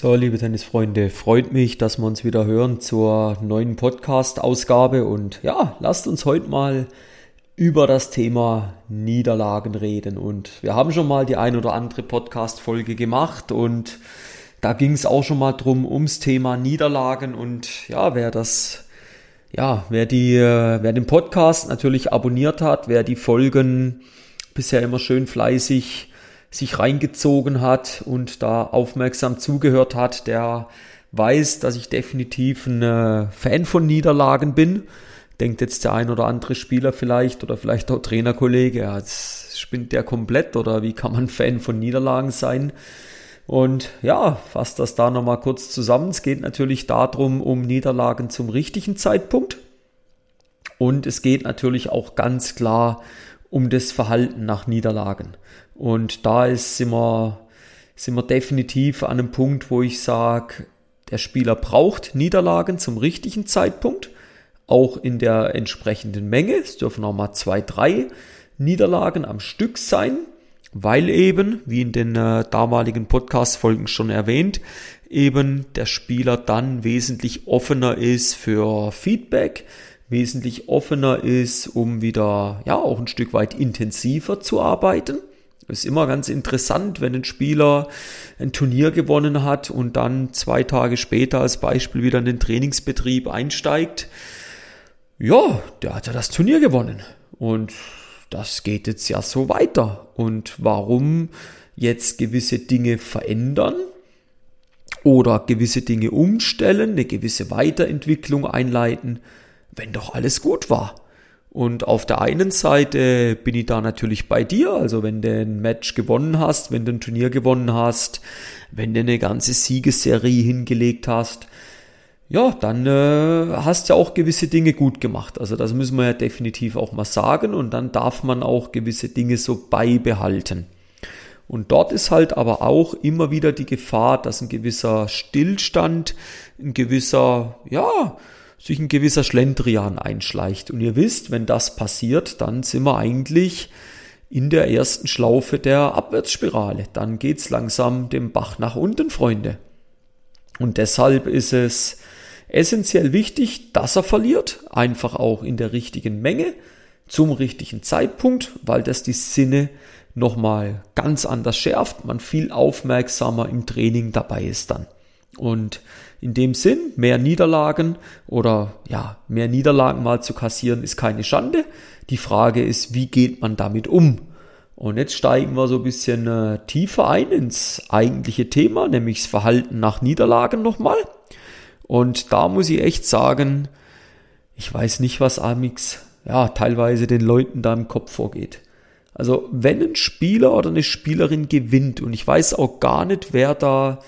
So, liebe Tennisfreunde, freut mich, dass wir uns wieder hören zur neuen Podcast-Ausgabe. Und ja, lasst uns heute mal über das Thema Niederlagen reden. Und wir haben schon mal die ein oder andere Podcast-Folge gemacht und da ging es auch schon mal drum ums Thema Niederlagen. Und ja, wer das, ja, wer die, wer den Podcast natürlich abonniert hat, wer die Folgen bisher immer schön fleißig sich reingezogen hat und da aufmerksam zugehört hat, der weiß, dass ich definitiv ein äh, Fan von Niederlagen bin. Denkt jetzt der ein oder andere Spieler vielleicht oder vielleicht auch Trainerkollege, ja, jetzt spinnt der komplett oder wie kann man Fan von Niederlagen sein? Und ja, fasst das da nochmal kurz zusammen. Es geht natürlich darum, um Niederlagen zum richtigen Zeitpunkt. Und es geht natürlich auch ganz klar um das Verhalten nach Niederlagen. Und da ist, sind, wir, sind wir definitiv an einem Punkt, wo ich sage, der Spieler braucht Niederlagen zum richtigen Zeitpunkt, auch in der entsprechenden Menge. Es dürfen auch mal zwei, drei Niederlagen am Stück sein, weil eben, wie in den äh, damaligen Podcast-Folgen schon erwähnt, eben der Spieler dann wesentlich offener ist für Feedback, wesentlich offener ist, um wieder, ja, auch ein Stück weit intensiver zu arbeiten. Ist immer ganz interessant, wenn ein Spieler ein Turnier gewonnen hat und dann zwei Tage später als Beispiel wieder in den Trainingsbetrieb einsteigt. Ja, der hat ja das Turnier gewonnen. Und das geht jetzt ja so weiter. Und warum jetzt gewisse Dinge verändern oder gewisse Dinge umstellen, eine gewisse Weiterentwicklung einleiten, wenn doch alles gut war? Und auf der einen Seite bin ich da natürlich bei dir, also wenn du ein Match gewonnen hast, wenn du ein Turnier gewonnen hast, wenn du eine ganze Siegesserie hingelegt hast, ja, dann äh, hast du ja auch gewisse Dinge gut gemacht. Also das müssen wir ja definitiv auch mal sagen und dann darf man auch gewisse Dinge so beibehalten. Und dort ist halt aber auch immer wieder die Gefahr, dass ein gewisser Stillstand, ein gewisser, ja, sich ein gewisser Schlendrian einschleicht. Und ihr wisst, wenn das passiert, dann sind wir eigentlich in der ersten Schlaufe der Abwärtsspirale. Dann geht's langsam dem Bach nach unten, Freunde. Und deshalb ist es essentiell wichtig, dass er verliert, einfach auch in der richtigen Menge, zum richtigen Zeitpunkt, weil das die Sinne nochmal ganz anders schärft, man viel aufmerksamer im Training dabei ist dann. Und in dem Sinn, mehr Niederlagen oder ja, mehr Niederlagen mal zu kassieren ist keine Schande. Die Frage ist, wie geht man damit um? Und jetzt steigen wir so ein bisschen äh, tiefer ein ins eigentliche Thema, nämlich das Verhalten nach Niederlagen nochmal. Und da muss ich echt sagen, ich weiß nicht, was Amix ja teilweise den Leuten da im Kopf vorgeht. Also wenn ein Spieler oder eine Spielerin gewinnt und ich weiß auch gar nicht, wer da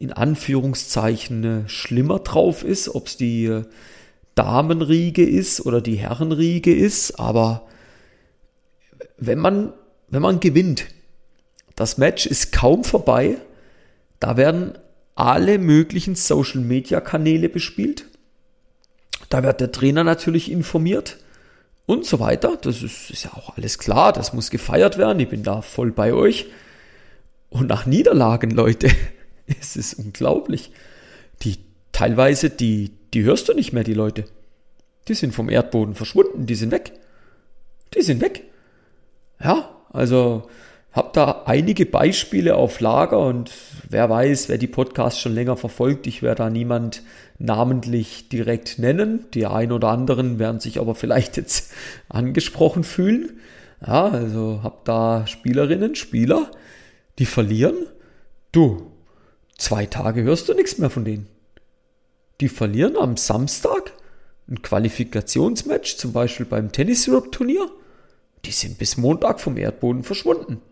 in Anführungszeichen schlimmer drauf ist, ob es die äh, Damenriege ist oder die Herrenriege ist, aber wenn man, wenn man gewinnt, das Match ist kaum vorbei, da werden alle möglichen Social Media Kanäle bespielt. Da wird der Trainer natürlich informiert und so weiter. Das ist, ist ja auch alles klar, das muss gefeiert werden. Ich bin da voll bei euch. Und nach Niederlagen, Leute, Es ist unglaublich. Die teilweise, die, die hörst du nicht mehr, die Leute. Die sind vom Erdboden verschwunden, die sind weg. Die sind weg. Ja, also hab da einige Beispiele auf Lager und wer weiß, wer die Podcasts schon länger verfolgt, ich werde da niemand namentlich direkt nennen. Die ein oder anderen werden sich aber vielleicht jetzt angesprochen fühlen. Ja, also hab da Spielerinnen, Spieler, die verlieren. Du, Zwei Tage hörst du nichts mehr von denen. Die verlieren am Samstag ein Qualifikationsmatch, zum Beispiel beim Tennis Europe Turnier. Die sind bis Montag vom Erdboden verschwunden.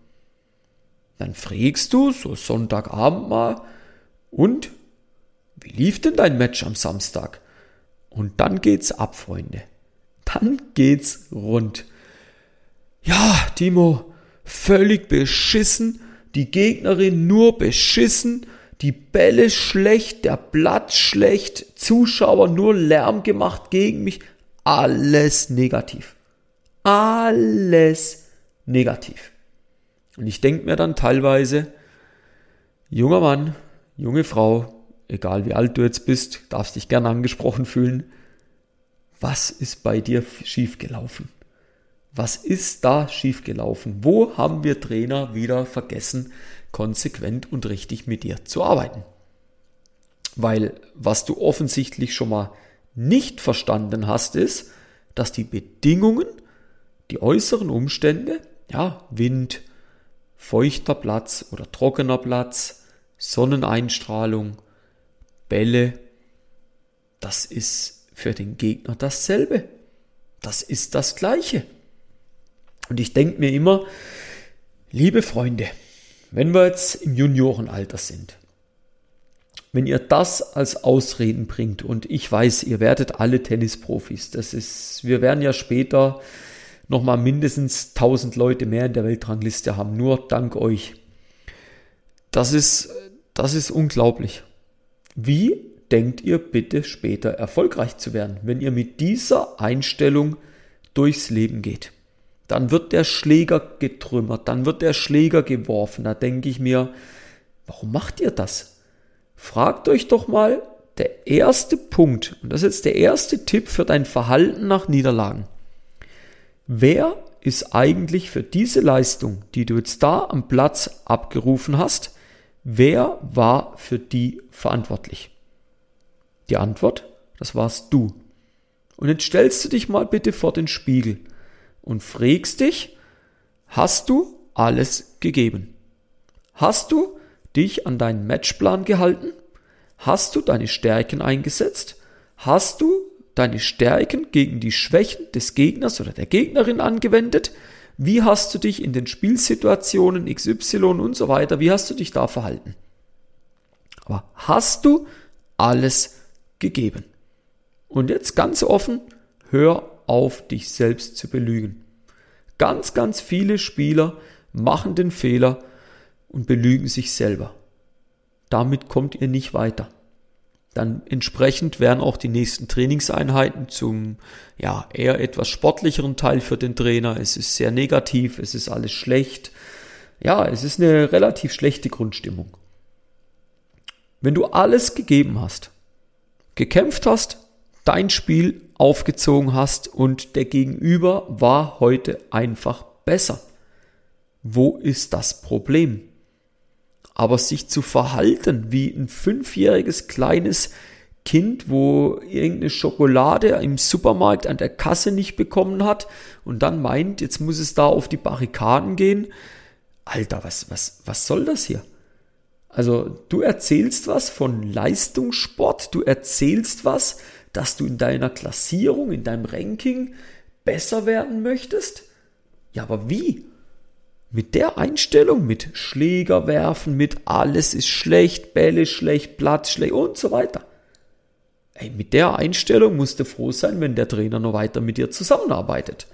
Dann fragst du so Sonntagabend mal, und wie lief denn dein Match am Samstag? Und dann geht's ab, Freunde. Dann geht's rund. Ja, Timo, völlig beschissen, die Gegnerin nur beschissen die Bälle schlecht, der Platz schlecht, Zuschauer nur Lärm gemacht gegen mich, alles negativ. Alles negativ. Und ich denke mir dann teilweise, junger Mann, junge Frau, egal wie alt du jetzt bist, darfst dich gerne angesprochen fühlen. Was ist bei dir schiefgelaufen? Was ist da schiefgelaufen? Wo haben wir Trainer wieder vergessen, konsequent und richtig mit dir zu arbeiten? Weil was du offensichtlich schon mal nicht verstanden hast, ist, dass die Bedingungen, die äußeren Umstände, ja, Wind, feuchter Platz oder trockener Platz, Sonneneinstrahlung, Bälle, das ist für den Gegner dasselbe. Das ist das Gleiche. Und ich denke mir immer, liebe Freunde, wenn wir jetzt im Juniorenalter sind, wenn ihr das als Ausreden bringt und ich weiß, ihr werdet alle Tennisprofis, das ist, wir werden ja später nochmal mindestens 1000 Leute mehr in der Weltrangliste haben, nur dank euch. Das ist, das ist unglaublich. Wie denkt ihr bitte später erfolgreich zu werden, wenn ihr mit dieser Einstellung durchs Leben geht? Dann wird der Schläger getrümmert, dann wird der Schläger geworfen. Da denke ich mir, warum macht ihr das? Fragt euch doch mal, der erste Punkt, und das ist jetzt der erste Tipp für dein Verhalten nach Niederlagen. Wer ist eigentlich für diese Leistung, die du jetzt da am Platz abgerufen hast, wer war für die verantwortlich? Die Antwort, das warst du. Und jetzt stellst du dich mal bitte vor den Spiegel und fragst dich, hast du alles gegeben? Hast du dich an deinen Matchplan gehalten? Hast du deine Stärken eingesetzt? Hast du deine Stärken gegen die Schwächen des Gegners oder der Gegnerin angewendet? Wie hast du dich in den Spielsituationen XY und so weiter, wie hast du dich da verhalten? Aber hast du alles gegeben? Und jetzt ganz offen, hör auf, dich selbst zu belügen. Ganz, ganz viele Spieler machen den Fehler, und belügen sich selber. Damit kommt ihr nicht weiter. Dann entsprechend werden auch die nächsten Trainingseinheiten zum ja eher etwas sportlicheren Teil für den Trainer. Es ist sehr negativ, es ist alles schlecht. Ja, es ist eine relativ schlechte Grundstimmung. Wenn du alles gegeben hast, gekämpft hast, dein Spiel aufgezogen hast und der Gegenüber war heute einfach besser. Wo ist das Problem? aber sich zu verhalten wie ein fünfjähriges kleines Kind, wo irgendeine Schokolade im Supermarkt an der Kasse nicht bekommen hat und dann meint, jetzt muss es da auf die Barrikaden gehen. Alter, was, was, was soll das hier? Also, du erzählst was von Leistungssport, du erzählst was, dass du in deiner Klassierung, in deinem Ranking besser werden möchtest? Ja, aber wie? Mit der Einstellung, mit Schläger werfen, mit alles ist schlecht, Bälle schlecht, Platz schlecht und so weiter. Ey, mit der Einstellung musst du froh sein, wenn der Trainer noch weiter mit dir zusammenarbeitet.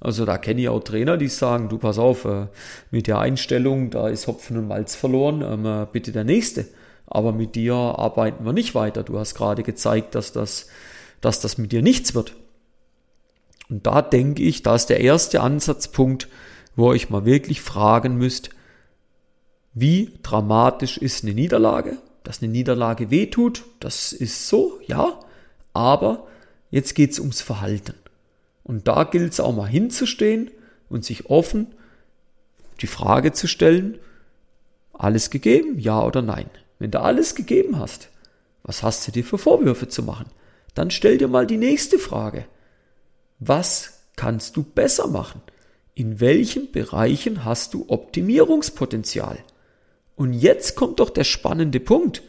Also da kenne ich auch Trainer, die sagen, du pass auf, äh, mit der Einstellung, da ist Hopfen und Malz verloren, ähm, äh, bitte der nächste. Aber mit dir arbeiten wir nicht weiter. Du hast gerade gezeigt, dass das, dass das mit dir nichts wird. Und da denke ich, da ist der erste Ansatzpunkt, wo ihr euch mal wirklich fragen müsst, wie dramatisch ist eine Niederlage? Dass eine Niederlage wehtut, das ist so, ja, aber jetzt geht's ums Verhalten. Und da gilt es auch mal hinzustehen und sich offen die Frage zu stellen, alles gegeben, ja oder nein? Wenn du alles gegeben hast, was hast du dir für Vorwürfe zu machen? Dann stell dir mal die nächste Frage. Was kannst du besser machen? in welchen Bereichen hast du Optimierungspotenzial? Und jetzt kommt doch der spannende Punkt.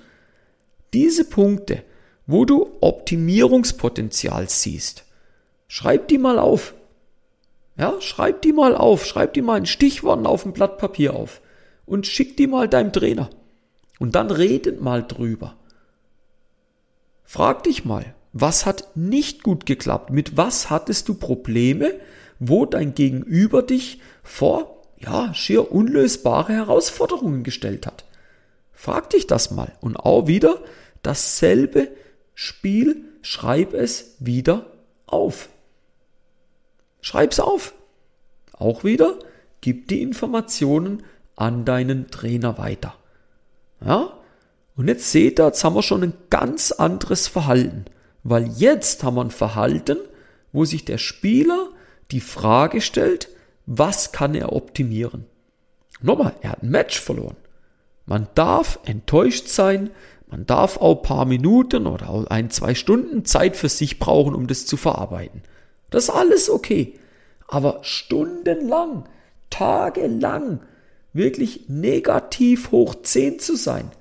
Diese Punkte, wo du Optimierungspotenzial siehst, schreib die mal auf. Ja, schreib die mal auf, schreib die mal in Stichworten auf ein Blatt Papier auf und schick die mal deinem Trainer. Und dann redet mal drüber. Frag dich mal, was hat nicht gut geklappt? Mit was hattest du Probleme? wo dein Gegenüber dich vor, ja, schier unlösbare Herausforderungen gestellt hat. Frag dich das mal. Und auch wieder dasselbe Spiel, schreib es wieder auf. Schreib's auf. Auch wieder, gib die Informationen an deinen Trainer weiter. Ja? Und jetzt seht ihr, jetzt haben wir schon ein ganz anderes Verhalten. Weil jetzt haben wir ein Verhalten, wo sich der Spieler die Frage stellt, was kann er optimieren? Nochmal, er hat ein Match verloren. Man darf enttäuscht sein, man darf auch ein paar Minuten oder auch ein, zwei Stunden Zeit für sich brauchen, um das zu verarbeiten. Das ist alles okay. Aber stundenlang, tagelang, wirklich negativ hoch 10 zu sein,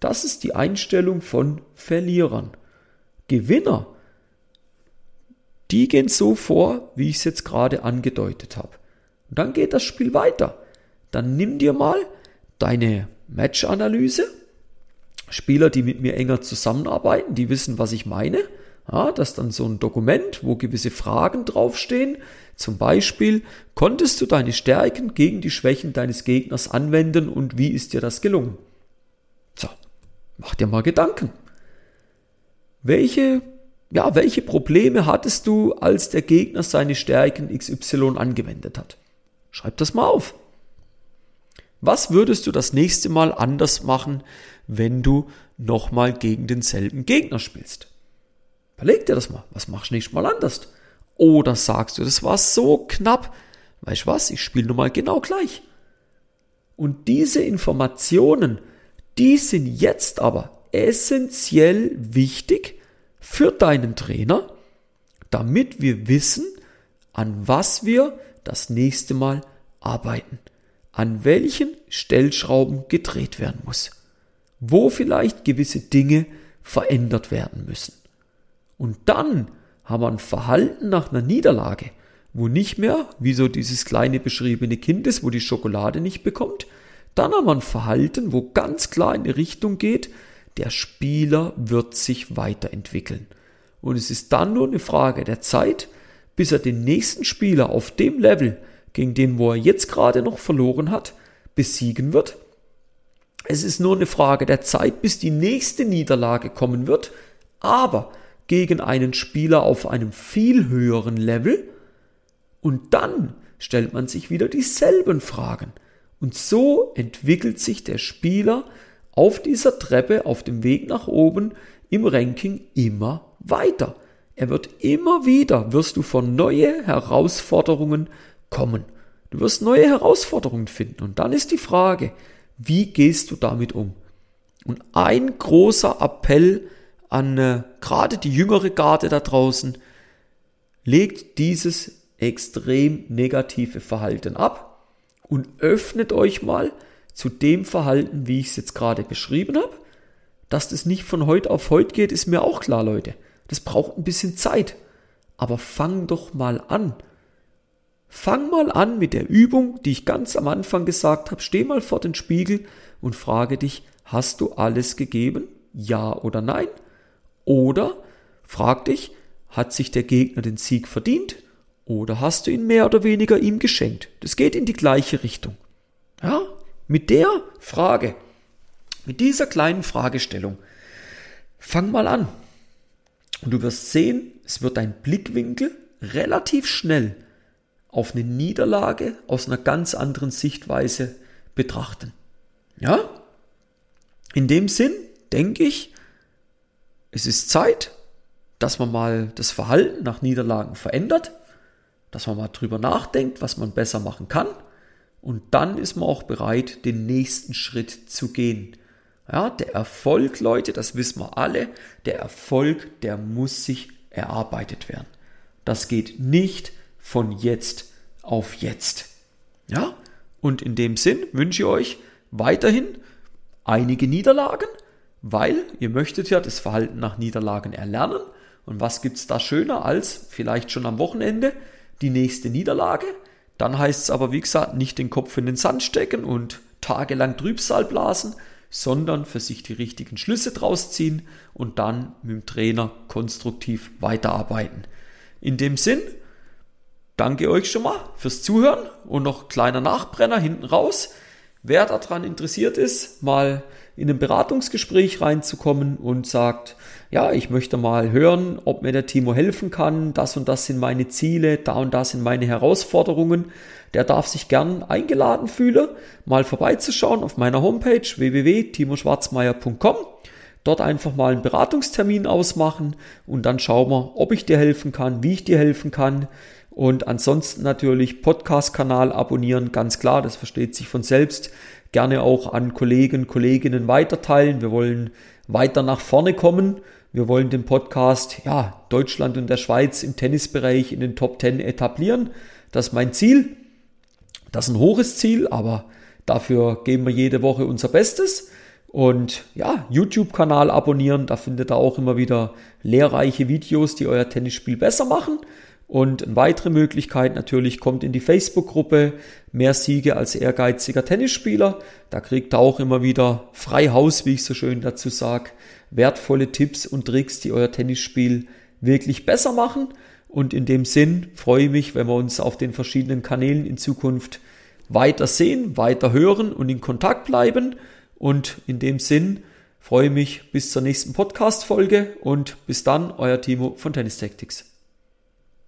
das ist die Einstellung von Verlierern. Gewinner, die gehen so vor, wie ich es jetzt gerade angedeutet habe. Und dann geht das Spiel weiter. Dann nimm dir mal deine Match-Analyse. Spieler, die mit mir enger zusammenarbeiten, die wissen, was ich meine. Ja, das ist dann so ein Dokument, wo gewisse Fragen draufstehen. Zum Beispiel, konntest du deine Stärken gegen die Schwächen deines Gegners anwenden und wie ist dir das gelungen? So, mach dir mal Gedanken. Welche, ja, welche Probleme hattest du, als der Gegner seine Stärken XY angewendet hat? Schreib das mal auf. Was würdest du das nächste Mal anders machen, wenn du nochmal gegen denselben Gegner spielst? Überleg dir das mal. Was machst du nächstes Mal anders? Oder sagst du, das war so knapp. Weißt du was? Ich spiele nun mal genau gleich. Und diese Informationen, die sind jetzt aber essentiell wichtig für deinen Trainer, damit wir wissen, an was wir das nächste Mal arbeiten, an welchen Stellschrauben gedreht werden muss, wo vielleicht gewisse Dinge verändert werden müssen. Und dann haben wir ein Verhalten nach einer Niederlage, wo nicht mehr, wie so dieses kleine beschriebene Kind ist, wo die Schokolade nicht bekommt, dann haben wir ein Verhalten, wo ganz klar in die Richtung geht, der Spieler wird sich weiterentwickeln. Und es ist dann nur eine Frage der Zeit, bis er den nächsten Spieler auf dem Level, gegen den wo er jetzt gerade noch verloren hat, besiegen wird. Es ist nur eine Frage der Zeit, bis die nächste Niederlage kommen wird, aber gegen einen Spieler auf einem viel höheren Level. Und dann stellt man sich wieder dieselben Fragen. Und so entwickelt sich der Spieler auf dieser Treppe, auf dem Weg nach oben im Ranking immer weiter. Er wird immer wieder, wirst du von neue Herausforderungen kommen. Du wirst neue Herausforderungen finden. Und dann ist die Frage, wie gehst du damit um? Und ein großer Appell an äh, gerade die jüngere Garde da draußen, legt dieses extrem negative Verhalten ab und öffnet euch mal zu dem Verhalten, wie ich es jetzt gerade beschrieben habe. Dass das nicht von heute auf heute geht, ist mir auch klar, Leute. Das braucht ein bisschen Zeit. Aber fang doch mal an. Fang mal an mit der Übung, die ich ganz am Anfang gesagt habe. Steh mal vor den Spiegel und frage dich, hast du alles gegeben? Ja oder nein? Oder frag dich, hat sich der Gegner den Sieg verdient? Oder hast du ihn mehr oder weniger ihm geschenkt? Das geht in die gleiche Richtung. Ja, mit der Frage, mit dieser kleinen Fragestellung, fang mal an. Und du wirst sehen, es wird dein Blickwinkel relativ schnell auf eine Niederlage aus einer ganz anderen Sichtweise betrachten. Ja? In dem Sinn denke ich, es ist Zeit, dass man mal das Verhalten nach Niederlagen verändert, dass man mal drüber nachdenkt, was man besser machen kann und dann ist man auch bereit, den nächsten Schritt zu gehen. Ja, der Erfolg, Leute, das wissen wir alle, der Erfolg, der muss sich erarbeitet werden. Das geht nicht von jetzt auf jetzt. Ja? Und in dem Sinn wünsche ich euch weiterhin einige Niederlagen, weil ihr möchtet ja das Verhalten nach Niederlagen erlernen. Und was gibt's da schöner als vielleicht schon am Wochenende die nächste Niederlage? Dann heißt es aber, wie gesagt, nicht den Kopf in den Sand stecken und tagelang Trübsal blasen, sondern für sich die richtigen Schlüsse draus ziehen und dann mit dem Trainer konstruktiv weiterarbeiten. In dem Sinn, danke euch schon mal fürs Zuhören und noch kleiner Nachbrenner hinten raus. Wer daran interessiert ist, mal in ein Beratungsgespräch reinzukommen und sagt, ja, ich möchte mal hören, ob mir der Timo helfen kann, das und das sind meine Ziele, da und da sind meine Herausforderungen, der darf sich gern eingeladen fühlen, mal vorbeizuschauen auf meiner Homepage www.timoschwarzmeier.com dort einfach mal einen Beratungstermin ausmachen und dann schauen wir, ob ich dir helfen kann, wie ich dir helfen kann. Und ansonsten natürlich Podcast-Kanal abonnieren, ganz klar, das versteht sich von selbst. Gerne auch an Kollegen, Kolleginnen weiterteilen. Wir wollen weiter nach vorne kommen. Wir wollen den Podcast, ja, Deutschland und der Schweiz im Tennisbereich in den Top 10 etablieren. Das ist mein Ziel. Das ist ein hohes Ziel, aber dafür geben wir jede Woche unser Bestes. Und ja, YouTube-Kanal abonnieren, da findet ihr auch immer wieder lehrreiche Videos, die euer Tennisspiel besser machen. Und eine weitere Möglichkeit natürlich kommt in die Facebook-Gruppe Mehr Siege als ehrgeiziger Tennisspieler. Da kriegt ihr auch immer wieder frei Haus, wie ich so schön dazu sage, wertvolle Tipps und Tricks, die euer Tennisspiel wirklich besser machen. Und in dem Sinn freue ich mich, wenn wir uns auf den verschiedenen Kanälen in Zukunft weiter sehen, weiter hören und in Kontakt bleiben. Und in dem Sinn freue ich mich bis zur nächsten Podcast-Folge und bis dann, euer Timo von Tennis Tactics.